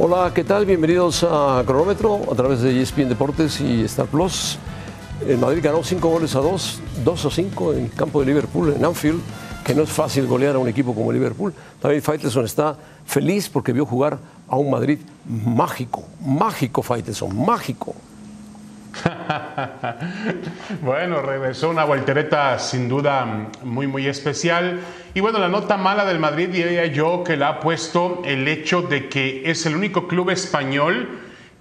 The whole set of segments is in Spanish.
Hola, ¿qué tal? Bienvenidos a Cronómetro a través de ESPN Deportes y Star Plus. El Madrid ganó 5 goles a 2, 2 a 5 en el campo de Liverpool, en Anfield, que no es fácil golear a un equipo como Liverpool. David Faitelson está feliz porque vio jugar a un Madrid mágico, mágico Faitelson, mágico. bueno, regresó una voltereta sin duda muy, muy especial. Y bueno, la nota mala del Madrid diría yo que la ha puesto el hecho de que es el único club español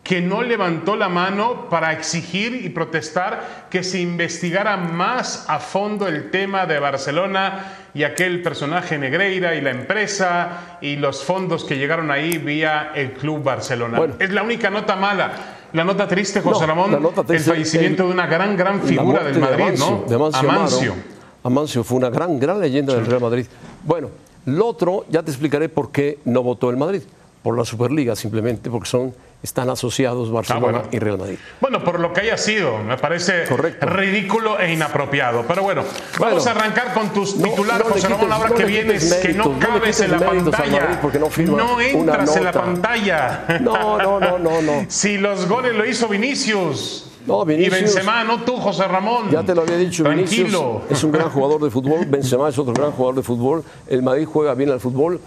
que no levantó la mano para exigir y protestar que se investigara más a fondo el tema de Barcelona y aquel personaje Negreira y la empresa y los fondos que llegaron ahí vía el Club Barcelona. Es la única nota mala. La nota triste, José Ramón, el fallecimiento de una gran, gran figura del Madrid, ¿no? De Amancio. Amancio. fue una gran, gran leyenda del Real Madrid. Bueno, lo otro, ya te explicaré por qué no votó el Madrid. Por la Superliga, simplemente, porque son están asociados Barcelona ah, y Real Madrid. Bueno, por lo que haya sido, me parece ridículo e inapropiado. Pero bueno, vamos a arrancar con tus titulares, José Ramón, ahora que vienes, que no cabes en la pantalla. No, entras en la pantalla. No, no, no, no, no. si los goles lo hizo Vinicius. No, Vinicius. Y Benzema, no tú, José Ramón. Ya te lo había dicho, Tranquilo. Vinicius es un gran jugador de fútbol, Benzema es otro gran jugador de fútbol, el Madrid juega bien al fútbol.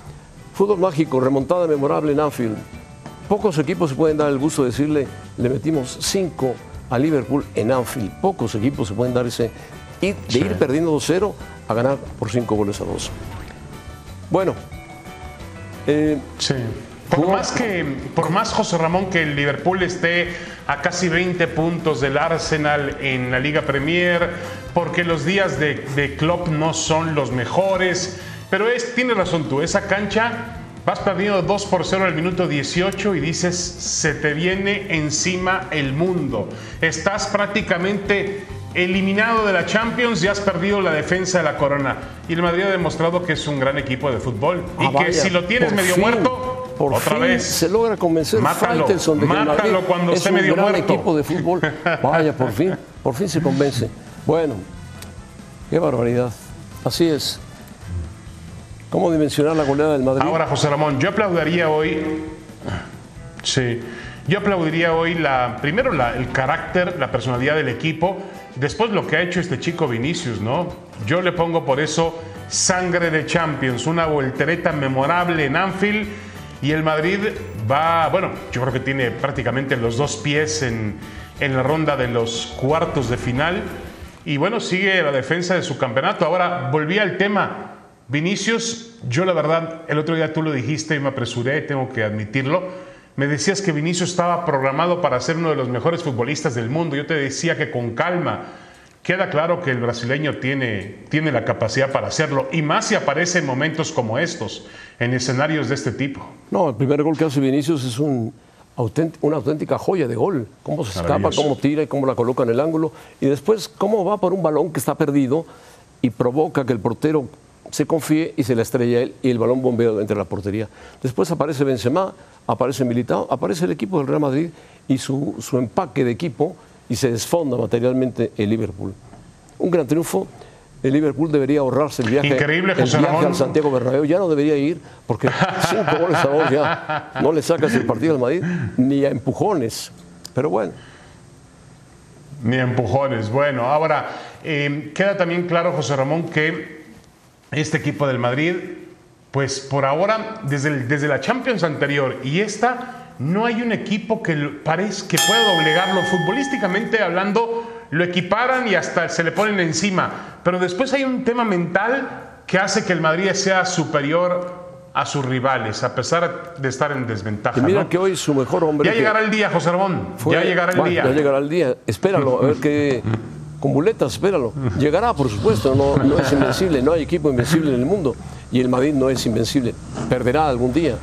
Fútbol mágico, remontada memorable en Anfield. Pocos equipos se pueden dar el gusto de decirle, le metimos cinco a Liverpool en Anfield. Pocos equipos se pueden dar ese, de ir perdiendo 2-0 a ganar por cinco goles a dos. Bueno. Eh, sí. Por más, que, por más, José Ramón, que el Liverpool esté a casi 20 puntos del Arsenal en la Liga Premier, porque los días de, de Klopp no son los mejores, pero es, tienes razón tú, esa cancha Vas perdiendo 2 por 0 el minuto 18 y dices, se te viene encima el mundo. Estás prácticamente eliminado de la Champions y has perdido la defensa de la corona. Y el Madrid ha demostrado que es un gran equipo de fútbol. y ah, que si lo tienes medio muerto, por otra vez. Se logra convencer mátalo, de que mátalo cuando es esté medio gran muerto. equipo de fútbol. Vaya, por fin, por fin se convence. Bueno, qué barbaridad. Así es. ¿Cómo dimensionar la goleada del Madrid? Ahora, José Ramón, yo aplaudiría hoy. Sí. Yo aplaudiría hoy la, primero el carácter, la personalidad del equipo, después lo que ha hecho este chico Vinicius, ¿no? Yo le pongo por eso sangre de Champions, una voltereta memorable en Anfield y el Madrid va, bueno, yo creo que tiene prácticamente los dos pies en, en la ronda de los cuartos de final y bueno, sigue la defensa de su campeonato. Ahora, volví al tema, Vinicius, yo la verdad, el otro día tú lo dijiste y me apresuré, tengo que admitirlo. Me decías que Vinicius estaba programado para ser uno de los mejores futbolistas del mundo. Yo te decía que con calma. Queda claro que el brasileño tiene, tiene la capacidad para hacerlo, y más si aparece en momentos como estos, en escenarios de este tipo. No, el primer gol que hace Vinicius es un, una auténtica joya de gol. Cómo se escapa, cómo tira y cómo la coloca en el ángulo. Y después, cómo va por un balón que está perdido y provoca que el portero se confíe y se le estrella él y el balón bombea entre la portería. Después aparece Benzema, aparece Militao, aparece el equipo del Real Madrid y su, empaque de equipo y se desfonda materialmente el Liverpool. Un gran triunfo. El Liverpool debería ahorrarse el viaje, Increíble, el viaje al Santiago Bernabéu. Ya no debería ir porque cinco goles a dos ya no le sacas el partido al Madrid ni a empujones. Pero bueno. Ni a empujones. Bueno, ahora eh, queda también claro, José Ramón, que este equipo del Madrid, pues por ahora, desde, desde la Champions anterior y esta, no hay un equipo que parezca que pueda doblegarlo futbolísticamente hablando, lo equiparan y hasta se le ponen encima. Pero después hay un tema mental que hace que el Madrid sea superior a sus rivales, a pesar de estar en desventaja. mira que hoy su mejor hombre. Ya llegará el día, José Ramón. ya llegará el día. Ya llegará el día. Espéralo, a ver qué con muletas, espéralo. Llegará, por supuesto, no, no es invencible, no hay equipo invencible en el mundo y el Madrid no es invencible. Perderá algún día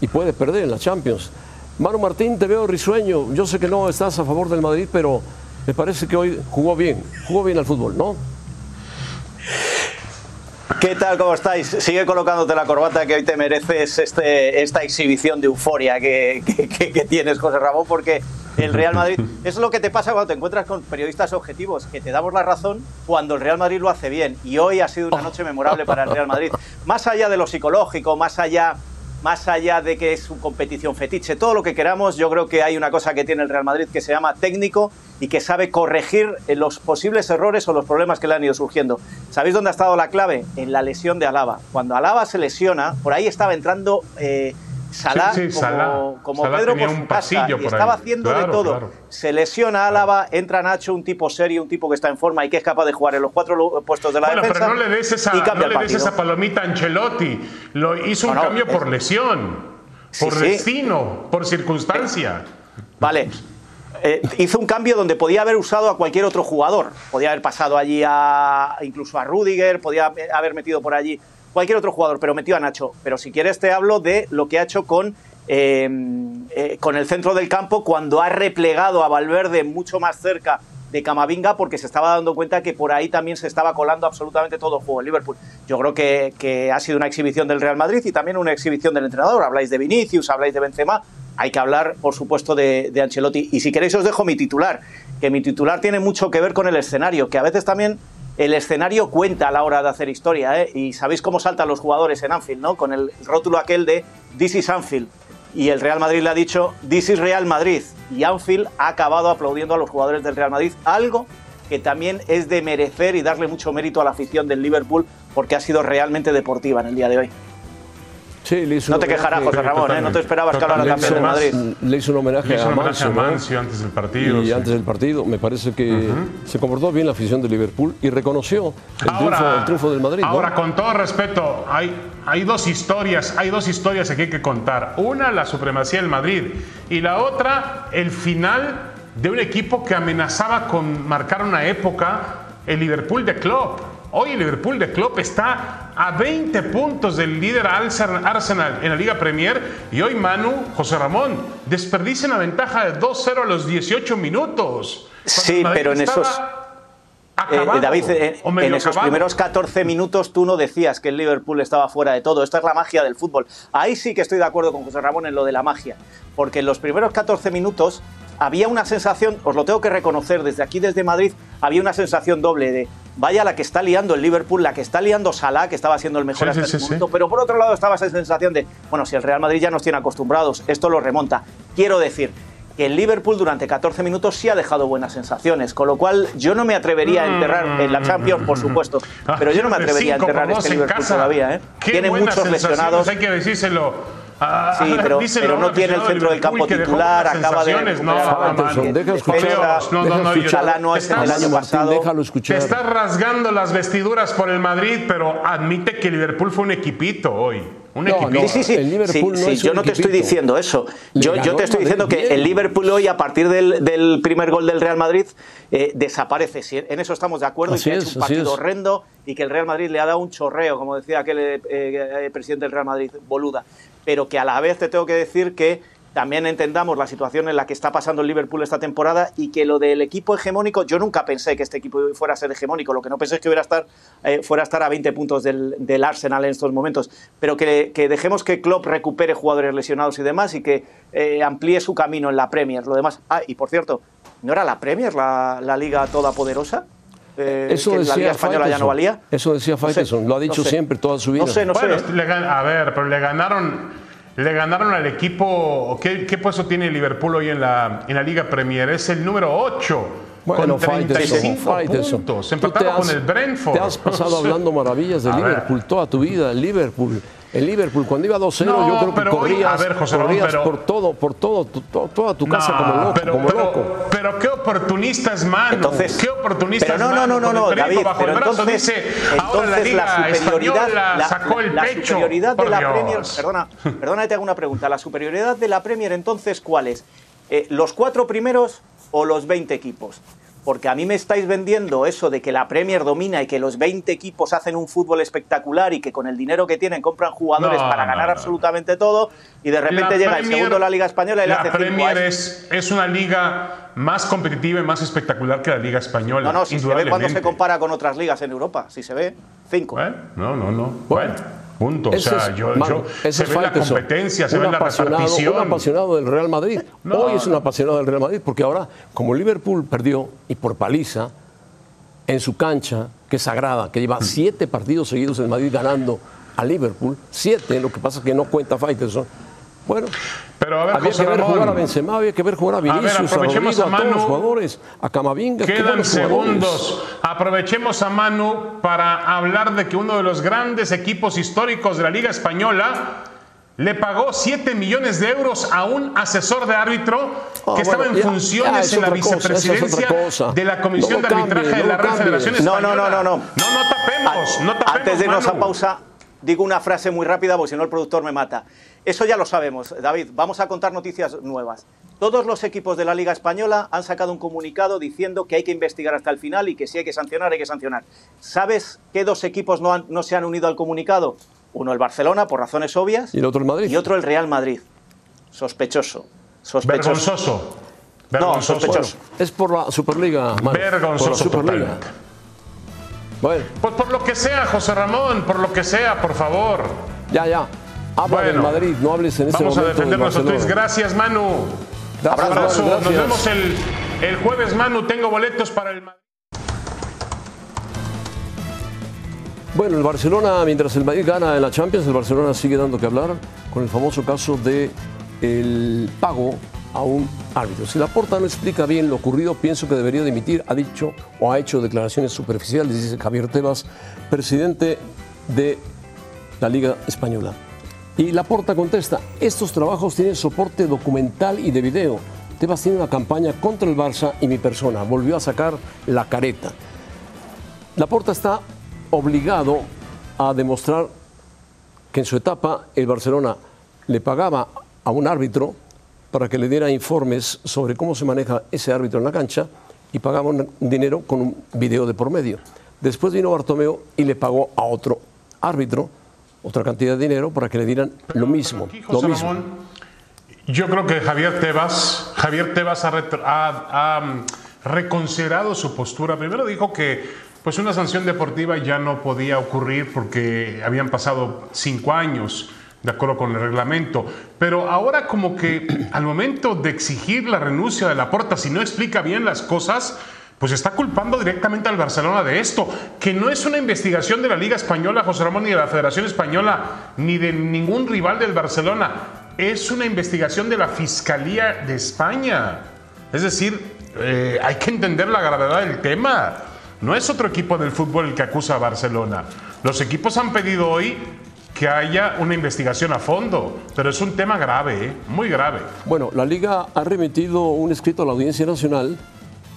y puede perder en la Champions. Manu Martín, te veo risueño. Yo sé que no estás a favor del Madrid, pero me parece que hoy jugó bien, jugó bien al fútbol, ¿no? ¿Qué tal? ¿Cómo estáis? Sigue colocándote la corbata que hoy te mereces este, esta exhibición de euforia que, que tienes, José Ramón, porque el Real Madrid. Eso es lo que te pasa cuando te encuentras con periodistas objetivos, que te damos la razón cuando el Real Madrid lo hace bien. Y hoy ha sido una noche memorable para el Real Madrid. Más allá de lo psicológico, más allá más allá de que es su competición fetiche, todo lo que queramos, yo creo que hay una cosa que tiene el Real Madrid que se llama técnico y que sabe corregir los posibles errores o los problemas que le han ido surgiendo. ¿Sabéis dónde ha estado la clave? En la lesión de Alaba. Cuando Alaba se lesiona, por ahí estaba entrando... Eh, Salah, como, Pedro por su casa, y estaba haciendo de todo. Se lesiona Álava, entra Nacho, un tipo serio, un tipo que está en forma y que es capaz de jugar en los cuatro puestos de la bueno, defensa. Pero no le des esa, no le des esa palomita a Ancelotti. Lo hizo un cambio por lesión, por destino, por circunstancia. Vale. Eh, hizo un cambio donde podía haber usado a cualquier otro jugador. Podía haber pasado allí a incluso a Rudiger, podía haber metido por allí cualquier otro jugador, pero metió a Nacho. Pero si quieres te hablo de lo que ha hecho con, em, eh, con el centro del campo cuando ha replegado a Valverde mucho más cerca de Camavinga porque se estaba dando cuenta que por ahí también se estaba colando absolutamente todo el juego en Liverpool. Yo creo que, ha sido una exhibición del Real Madrid y también una exhibición del entrenador. Habláis de Vinicius, habláis de Benzema, hay que hablar, por supuesto, de, de Ancelotti. Y si queréis os dejo mi titular, que mi titular tiene mucho que ver con el escenario, que a veces también el escenario cuenta a la hora de hacer historia, ¿eh? Y sabéis cómo saltan los jugadores en Anfield, ¿no? Con el rótulo aquel de This is Anfield. Y el Real Madrid le ha dicho This is Real Madrid. Y Anfield ha acabado aplaudiendo a los jugadores del Real Madrid, algo que también es de merecer y darle mucho mérito a la afición del Liverpool porque ha sido realmente deportiva en el día de hoy no te quejarás, José Ramón, ¿eh? no te esperabas que hablara también de Madrid. Le hizo un homenaje, a, Mancio, antes del partido. Y antes del partido, me parece que se comportó bien la afición de Liverpool y reconoció el, triunfo, del Madrid. Ahora, con todo respeto, hay, hay dos historias, hay dos historias que hay que contar. Una, la supremacía del Madrid, y la otra, el final de un equipo que amenazaba con marcar una época, el Liverpool de Klopp. Hoy Liverpool de Klopp está a 20 puntos del líder Arsenal en la Liga Premier y hoy Manu, José Ramón, desperdicia una ventaja de 2-0 a los 18 minutos. Sí, pero en esos... Eh, David, eh, en esos primeros 14 minutos tú no decías que el Liverpool estaba fuera de todo. Esta es la magia del fútbol. Ahí sí que estoy de acuerdo con José Ramón en lo de la magia. Porque en los primeros 14 minutos había una sensación, os lo tengo que reconocer, desde aquí, desde Madrid, había una sensación doble de vaya la que está liando el Liverpool, la que está liando Salah, que estaba siendo el mejor hasta ese momento, pero por otro lado estaba esa sensación de, bueno, si el Real Madrid ya nos tiene acostumbrados, esto lo remonta. Quiero decir que el Liverpool durante 14 minutos sí ha dejado buenas sensaciones, con lo cual yo no me atrevería a enterrar en la Champions, por supuesto, ah, pero yo no me atrevería a enterrar este Liverpool todavía, ¿eh? Tiene muchos lesionados. Hay que decírselo Ah, sí, pero, pero no tiene el centro del campo titular, acaba de no, déjalo escuchar. No, no, no, no es el año pasado. Déjalo escuchar. Te estás rasgando las vestiduras por el Madrid, pero admite que Liverpool fue un equipito hoy. Un equipito. Sí, sí, sí. yo no te estoy diciendo eso. Yo, yo te estoy diciendo que el Liverpool hoy, a partir del, del primer gol del Real Madrid, eh, desaparece. En eso estamos de acuerdo y que es, un partido horrendo y que el Real Madrid le ha dado un chorreo, como decía aquel eh, eh, presidente del Real Madrid, boluda pero que a la vez te tengo que decir que también entendamos la situación en la que está pasando el Liverpool esta temporada y que lo del equipo hegemónico, yo nunca pensé que este equipo fuera a ser hegemónico, lo que no pensé es que hubiera estar, eh, fuera a estar a 20 puntos del, Arsenal en estos momentos, pero que, dejemos que Klopp recupere jugadores lesionados y demás y que eh, amplíe su camino en la Premier, lo demás. Ah, y por cierto, ¿no era la Premier la, la liga todopoderosa? Eh, eso decía la Liga Española ya no valía. Eso decía Faitelson, lo ha dicho siempre toda su vida. No sé, no sé. a ver, pero le ganaron, le ganaron al equipo. ¿Qué, puesto tiene Liverpool hoy en la, en la Liga Premier? Es el número 8. Bueno, con 35 puntos. Con el Brentford. Te has pasado hablando maravillas de Liverpool toda tu vida. Liverpool el Liverpool, cuando iba 2-0, yo creo que corrías, corrías por todo, por todo, toda tu casa como loco. Pero, como loco. pero qué oportunista es Manu. Entonces, qué oportunista pero no, no, no, no, no, David, pero entonces, dice, entonces la, la superioridad, la, sacó el la, pecho. superioridad de la Premier, perdona, perdona, te hago una pregunta. La superioridad de la Premier, entonces, ¿cuál es? Eh, ¿Los cuatro primeros o los 20 equipos? porque a mí me estáis vendiendo eso de que la Premier domina y que los 20 equipos hacen un fútbol espectacular y que con el dinero que tienen compran jugadores para ganar absolutamente todo y de repente llega el segundo de la Liga Española y la le hace Premier es, es una liga más competitiva y más espectacular que la Liga Española. No, no, si se ve cuando se compara con otras ligas en Europa, si se ve, cinco. ¿Eh? No, no, no. Bueno. Punto. o sea, yo, yo se ve la competencia, se ve la repartición. Un apasionado del Real Madrid. Hoy es un apasionado del Real Madrid porque ahora, como Liverpool perdió y por paliza en su cancha, que es sagrada, que lleva mm. siete partidos seguidos en Madrid ganando a Liverpool, siete, lo que pasa es que no cuenta Faitelson. Bueno, pero a ver, había José que ver Ramón, jugar a Benzema, había que ver jugar a ver, Vinicius, a, aprovechemos Rodrigo, a a, todos Manu. los jugadores, a Camavinga. Quedan segundos. Aprovechemos a Manu para hablar de que uno de los grandes equipos históricos de la Liga Española le pagó 7 millones de euros a un asesor de árbitro Ah, que estaba en ya- funciones ya es en la cosa, es vicepresidencia de la Comisión No de Arbitraje cambie, de la Real. Federación No, Española. no, no, no, no. No, no tapemos, no tapemos, Antes de irnos a Manu. pausa, digo una frase muy rápida porque si no el productor me mata. Eso ya lo sabemos, David. Vamos a contar noticias nuevas. Todos los equipos de la Liga Española han sacado un comunicado diciendo que hay que investigar hasta el final y que si hay que sancionar, hay que sancionar. ¿Sabes qué dos equipos no, han- no se han unido al comunicado? Uno el Barcelona, por razones obvias, Y el otro el Madrid. y otro el Real Madrid. Sospechoso. Sospechoso. Vergonzoso. No, sospechoso. Es por la Superliga, Manu, Vergonzoso por la Superliga. totalmente. Bueno, Pues por lo que sea, José Ramón, por lo que sea, por favor. ya, ya. Habla del Bueno, Madrid, no hables en ese Vamos a momento defender del nuestros tweets. Gracias, Manu. Gracias, Abrazo. Nos vemos el, el jueves, Manu. Tengo boletos para el Madrid. Bueno, el Barcelona, mientras el Madrid gana en la Champions, el Barcelona sigue dando que hablar con el famoso caso de el pago a un árbitro. Si la porta no explica bien lo ocurrido, pienso que debería dimitir, ha dicho o ha hecho declaraciones superficiales, dice Javier Tebas, presidente de la Liga Española. Y Laporta contesta, estos trabajos tienen soporte documental y de video. Tebas tiene una campaña contra el Barça y mi persona. Volvió a sacar la careta. Laporta está obligado a demostrar que en su etapa el Barcelona le pagaba a un árbitro para que le diera informes sobre cómo se maneja ese árbitro en la cancha y pagaba un dinero con un video de por medio. Después vino Bartomeu y le pagó a otro árbitro otra cantidad de dinero para que le dieran lo mismo. Aquí, Lo mismo. Ramón, yo creo que Javier Tebas, Javier Tebas ha, ha- ha, mm, reconsiderado su postura. Primero dijo que pues una sanción deportiva ya no podía ocurrir porque habían pasado cinco años de acuerdo con el reglamento. Pero ahora como que al momento de exigir la renuncia de la porta, si no explica bien las cosas, pues está culpando directamente al Barcelona de esto, que no es una investigación de la Liga Española, José Ramón, ni de la Federación Española, ni de ningún rival del Barcelona. Es una investigación de la Fiscalía de España. Es decir, eh, hay que entender la gravedad del tema. No es otro equipo del fútbol el que acusa a Barcelona. Los equipos han pedido hoy que haya una investigación a fondo, pero es un tema grave, ¿eh? muy grave. Bueno, la Liga ha remitido un escrito a la Audiencia Nacional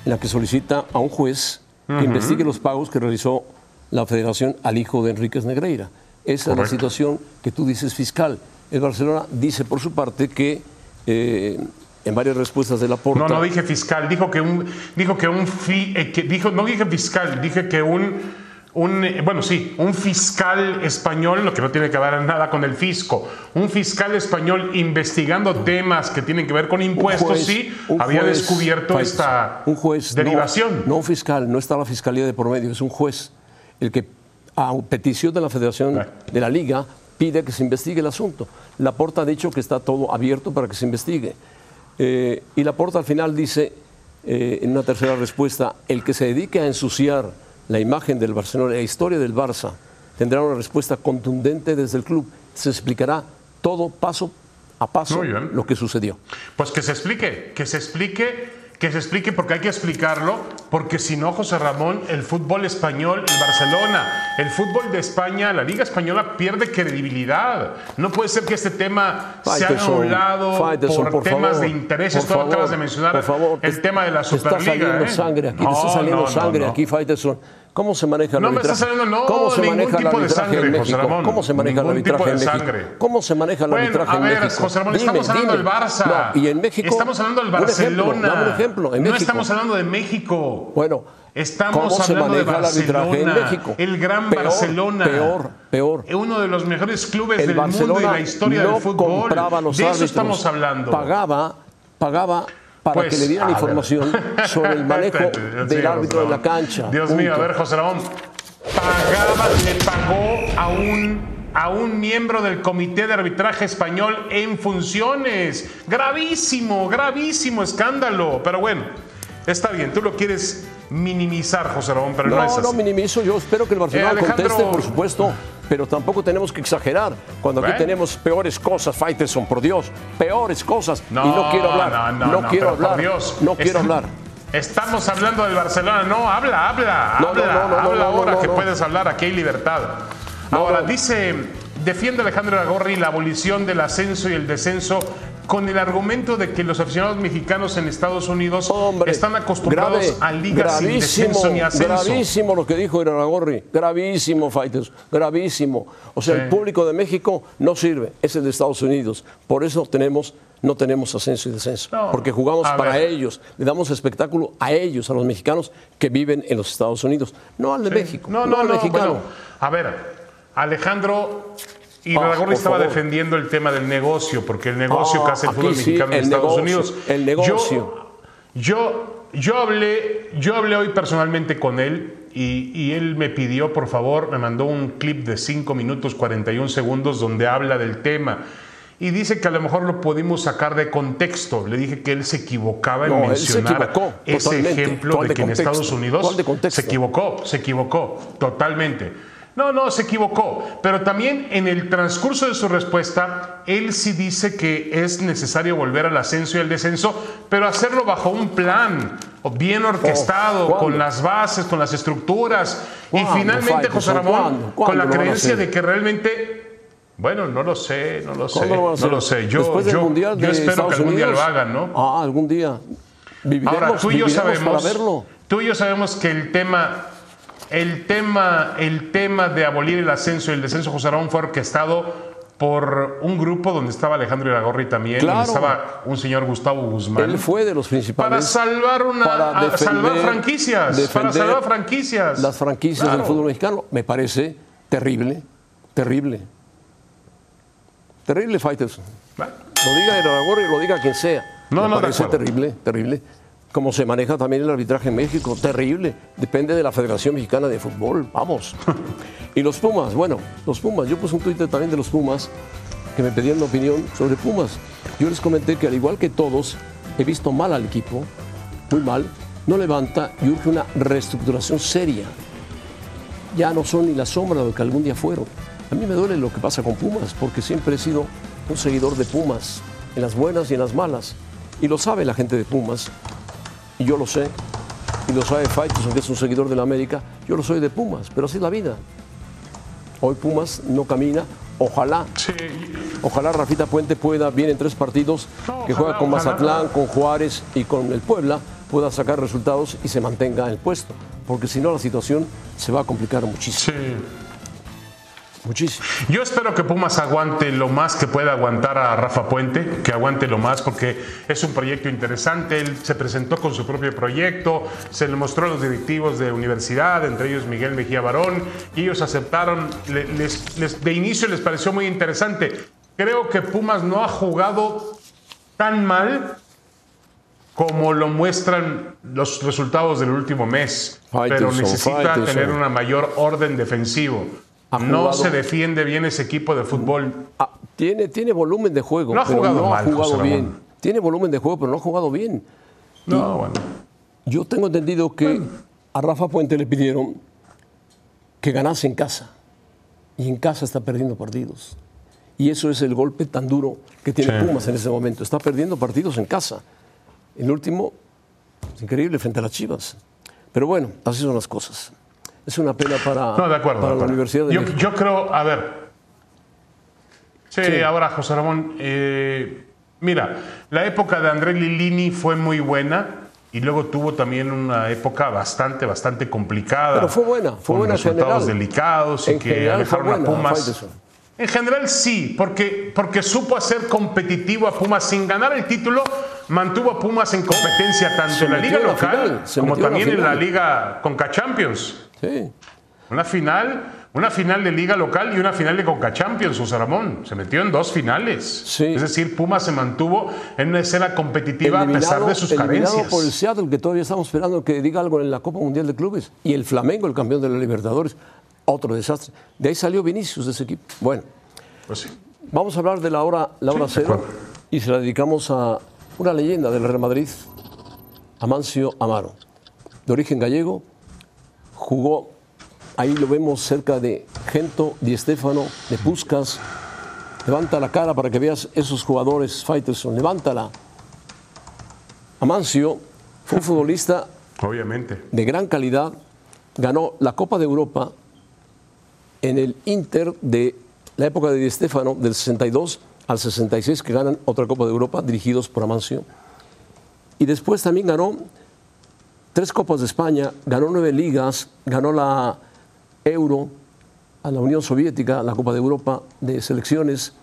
en la que solicita a un juez que investigue los pagos que realizó la Federación al hijo de Enríquez Negreira. Esa es la situación que tú dices fiscal. El Barcelona dice por su parte que eh, en varias respuestas de la porta. No, no dije fiscal, dijo que un, dijo que un fi- eh, que dijo, no dije fiscal, dije que un, un, bueno, sí, un fiscal español, lo que no tiene que ver nada con el fisco, un fiscal español investigando temas que tienen que ver con impuestos, juez- sí, había juez- descubierto país- esta un juez, no- derivación. No, un fiscal, no está la fiscalía de por medio, es un juez el que a petición de la Federación Bueno. de la Liga pide que se investigue el asunto. Laporta ha dicho que está todo abierto para que se investigue. Eh, y Laporta al final dice, eh, en una tercera respuesta, el que se dedique a ensuciar la imagen del Barcelona, la historia del Barça, tendrá una respuesta contundente desde el club. Se explicará todo paso a paso lo que sucedió. Pues que se explique, que se explique, que se explique porque hay que explicarlo, porque si no, José Ramón, el fútbol español, el Barcelona, el fútbol de España, la Liga Española pierde credibilidad. No puede ser que este tema se haga a Faitelson, un lado Faitelson, por, por temas favor, de intereses, favor, acabas de mencionar, favor, el te- tema de la Superliga. Está saliendo ¿eh? sangre aquí, No, está saliendo no, no, sangre aquí, Faitelson. ¿Cómo se maneja el No me arbitraje? está saliendo, no, ¿Cómo se ningún maneja el tipo de arbitraje sangre, en José México? Ramón. ¿Cómo se maneja el arbitraje en México? ¿Cómo se maneja el Bueno, arbitraje a en ver, México? José Ramón, Dime, estamos hablando dime. del Barça. No, y en México. Estamos hablando del un ejemplo, Barcelona. dame un ejemplo. En no México. estamos hablando de México. Bueno, Estamos ¿cómo se hablando de maneja el arbitraje en Barcelona, México? el gran Peor, Barcelona. Peor, peor. Uno de los mejores clubes El del mundo y Barcelona la historia no del fútbol. compraba los de eso estamos hablando. Pagaba, pagaba para Pues, que le dieran ver. información sobre el manejo del árbitro de la cancha. Dios mío, a ver, José Ramón. Pagaba, le pagó a un, a un miembro del Comité de Arbitraje Español en funciones. Gravísimo, gravísimo escándalo. Pero bueno, está bien, tú lo quieres minimizar, José Ramón, pero no, No, es no, así. minimizo. Yo espero que el Barcelona Eh, Alejandro- conteste, por supuesto. pero tampoco tenemos que exagerar. Cuando aquí tenemos peores cosas, Faitelson, por Dios, peores cosas. y no quiero hablar. No, no, quiero hablar. Dios, no quiero hablar. Estamos hablando del Barcelona. No, habla, habla, habla, habla ahora que puedes hablar. Aquí hay libertad. ahora, dice, defiende Alejandro Agorri la abolición del ascenso y el descenso con el argumento de que los aficionados mexicanos en Estados Unidos están acostumbrados a ligas sin descenso ni ascenso. Gravísimo lo que dijo Iraragorri, gravísimo, Fighters, gravísimo. O sea, el público de México no sirve, es el de Estados Unidos. Por eso tenemos, no tenemos ascenso y descenso, porque jugamos para ellos, le damos espectáculo a ellos, a los mexicanos que viven en los Estados Unidos, no al de México, no, no, al mexicano. a ver, Alejandro y ah, estaba defendiendo el tema del negocio, porque el negocio que hace el fútbol mexicano en Estados Unidos. El negocio. Yo, yo, hablé, yo hablé hoy personalmente con él y, él me pidió, por favor, me mandó un clip de 5 minutos 41 segundos donde habla del tema. Y dice que a lo mejor lo pudimos sacar de contexto. Le dije que él se equivocaba en mencionar ese ejemplo de que en Estados Unidos se equivocó, se equivocó totalmente. No, no, se equivocó. Pero también en el transcurso de su respuesta, él sí dice que es necesario volver al ascenso y al descenso, pero hacerlo bajo un plan bien orquestado, con las bases, con las estructuras. Y finalmente, José Ramón, con la creencia de que realmente bueno, no lo sé, no lo sé. no lo sé. Yo, yo, yo espero que algún día lo hagan, ¿no? Ah, algún día. Ahora, tú y yo sabemos. Tú y yo sabemos que el tema el tema, el tema de abolir el ascenso y el descenso, José Ramón, fue orquestado por un grupo donde estaba Alejandro Iragorri también, donde estaba un señor Gustavo Guzmán. Él fue de los principales. Para salvar una para salvar franquicias. Para salvar franquicias. Las franquicias del fútbol mexicano. Me parece terrible, terrible. Terrible, Fighters. Lo diga Iragorri, lo diga quien sea. No, Me parece terrible, terrible como se maneja también el arbitraje en México, terrible. Depende de la Federación Mexicana de Fútbol, vamos. y los Pumas, bueno, los Pumas, yo puse un Twitter también de los Pumas que me pedían una opinión sobre Pumas. Yo les comenté que al igual que todos, he visto mal al equipo, muy mal, no levanta y urge una reestructuración seria. Ya no son ni la sombra de lo que algún día fueron. A mí me duele lo que pasa con Pumas, porque siempre he sido un seguidor de Pumas, en las buenas y en las malas. Y lo sabe la gente de Pumas y yo lo sé, y lo sabe Faitelson, que es un seguidor de la América, yo lo soy de Pumas, pero así es la vida. Hoy Pumas no camina, ojalá, ojalá Rafita Puente pueda, bien en tres partidos, que juega con Mazatlán, con Juárez y con el Puebla, pueda sacar resultados y se mantenga en el puesto, porque si no la situación se va a complicar muchísimo. Sí. Muchísimo. Yo espero que Pumas aguante lo más que pueda aguantar a Rafa Puente, que aguante lo más porque es un proyecto interesante. Él se presentó con su propio proyecto, se le mostró a los directivos de universidad, entre ellos Miguel Mejía Barón, y ellos aceptaron. de inicio les pareció muy interesante. Creo que Pumas no ha jugado tan mal como lo muestran los resultados del último mes, pero necesita tener una mayor orden defensivo no se defiende bien ese equipo de fútbol. Ah, tiene, tiene volumen de juego, no ha jugado, no ha jugado bien. Tiene volumen de juego, pero no ha jugado bien. No, bueno. Yo tengo entendido que a Rafa Puente le pidieron que ganase en casa. Y en casa está perdiendo partidos. Y eso es el golpe tan duro que tiene Pumas en ese momento. Está perdiendo partidos en casa. El último, es increíble, frente a las Chivas. Pero bueno, así son las cosas es una pena para, la Universidad de yo, yo creo, a ver. Sí, ahora, José Ramón, eh, mira, la época de André Lilini fue muy buena y luego tuvo también una época bastante, bastante complicada. Pero fue buena, fue buena resultados delicados y que alejaron a Pumas. En general sí, porque, porque supo hacer competitivo a Pumas sin ganar el título, mantuvo a Pumas en competencia tanto en la liga local como también en la liga Conca Champions. Una final, una final de liga local y una final de Conca Champions, José Ramón. Se metió en dos finales. Es decir, Pumas se mantuvo en una escena competitiva a pesar de sus carencias. por el Seattle, que todavía estamos esperando que diga algo en la Copa Mundial de Clubes. Y el Flamengo, el campeón de la Libertadores. Otro desastre. De ahí salió Vinicius de ese equipo. Bueno. Pues Vamos a hablar de la hora, la hora cero y se la dedicamos a una leyenda del Real Madrid, Amancio Amaro, de origen gallego, jugó ahí lo vemos cerca de Gento, Di Stefano, de Puskas. Levanta la cara para que veas esos jugadores, Faitelson, levántala. Amancio fue un futbolista Obviamente. de gran calidad, ganó la Copa de Europa en el Inter de la época de Di Stefano, del 62 al 66, que ganan otra Copa de Europa, dirigidos por Amancio. Y después también ganó tres Copas de España, ganó nueve ligas, ganó la Euro a la Unión Soviética, la Copa de Europa de selecciones,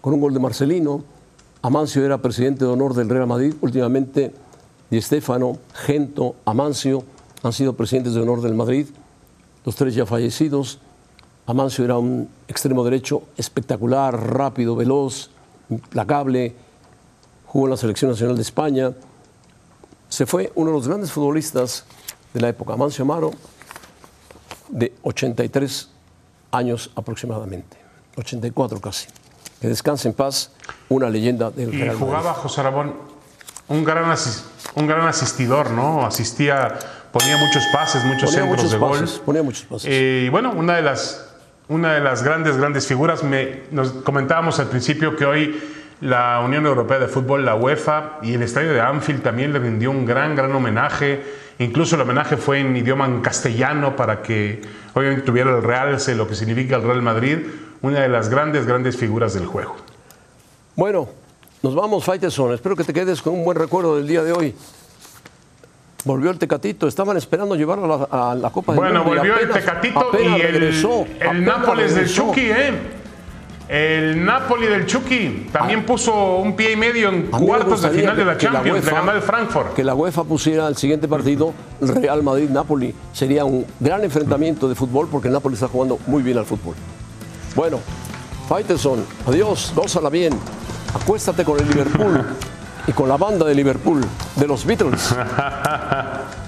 con un gol de Marcelino. Amancio era presidente de honor del Real Madrid. Últimamente, Di Stefano, Gento, Amancio han sido presidentes de honor del Madrid, los tres ya fallecidos. Amancio era un extremo derecho espectacular, rápido, veloz, implacable, jugó en la Selección Nacional de España. Se fue uno de los grandes futbolistas de la época, Amancio Amaro, de 83 años aproximadamente, 84 casi. Que descanse en paz, una leyenda del Y Real Madrid. jugaba José Ramón un gran, asis- un gran asistidor, ¿no? Asistía, ponía muchos pases, muchos Ponía centros muchos de gol. pases, ponía muchos pases. Eh, y bueno, una de las una de las grandes grandes figuras me nos comentábamos al principio que hoy la Unión Europea de Fútbol, la UEFA y el estadio de Anfield también le rindió un gran gran homenaje. Incluso el homenaje fue en idioma en castellano para que obviamente tuviera el realce lo que significa el Real Madrid, una de las grandes grandes figuras del juego. Bueno, nos vamos, Faitelson. Espero que te quedes con un buen recuerdo del día de hoy. Volvió el Tecatito, estaban esperando llevarlo a la, a la Copa del Bueno, Mundo volvió el Tecatito apenas y el, regresó, el Nápoles del. Chucky, ¿eh? El Napoli del Chucky también puso un pie y medio en cuartos de final de la la Champions, le UEFA ganó el Frankfurt. Que la UEFA pusiera el siguiente partido Real Madrid-Napoli. Sería un gran enfrentamiento de fútbol porque el Napoli está jugando muy bien al fútbol. Bueno, Faitelson, adiós, gózala bien. Acuéstate con el Liverpool y con la banda de Liverpool, de los Beatles.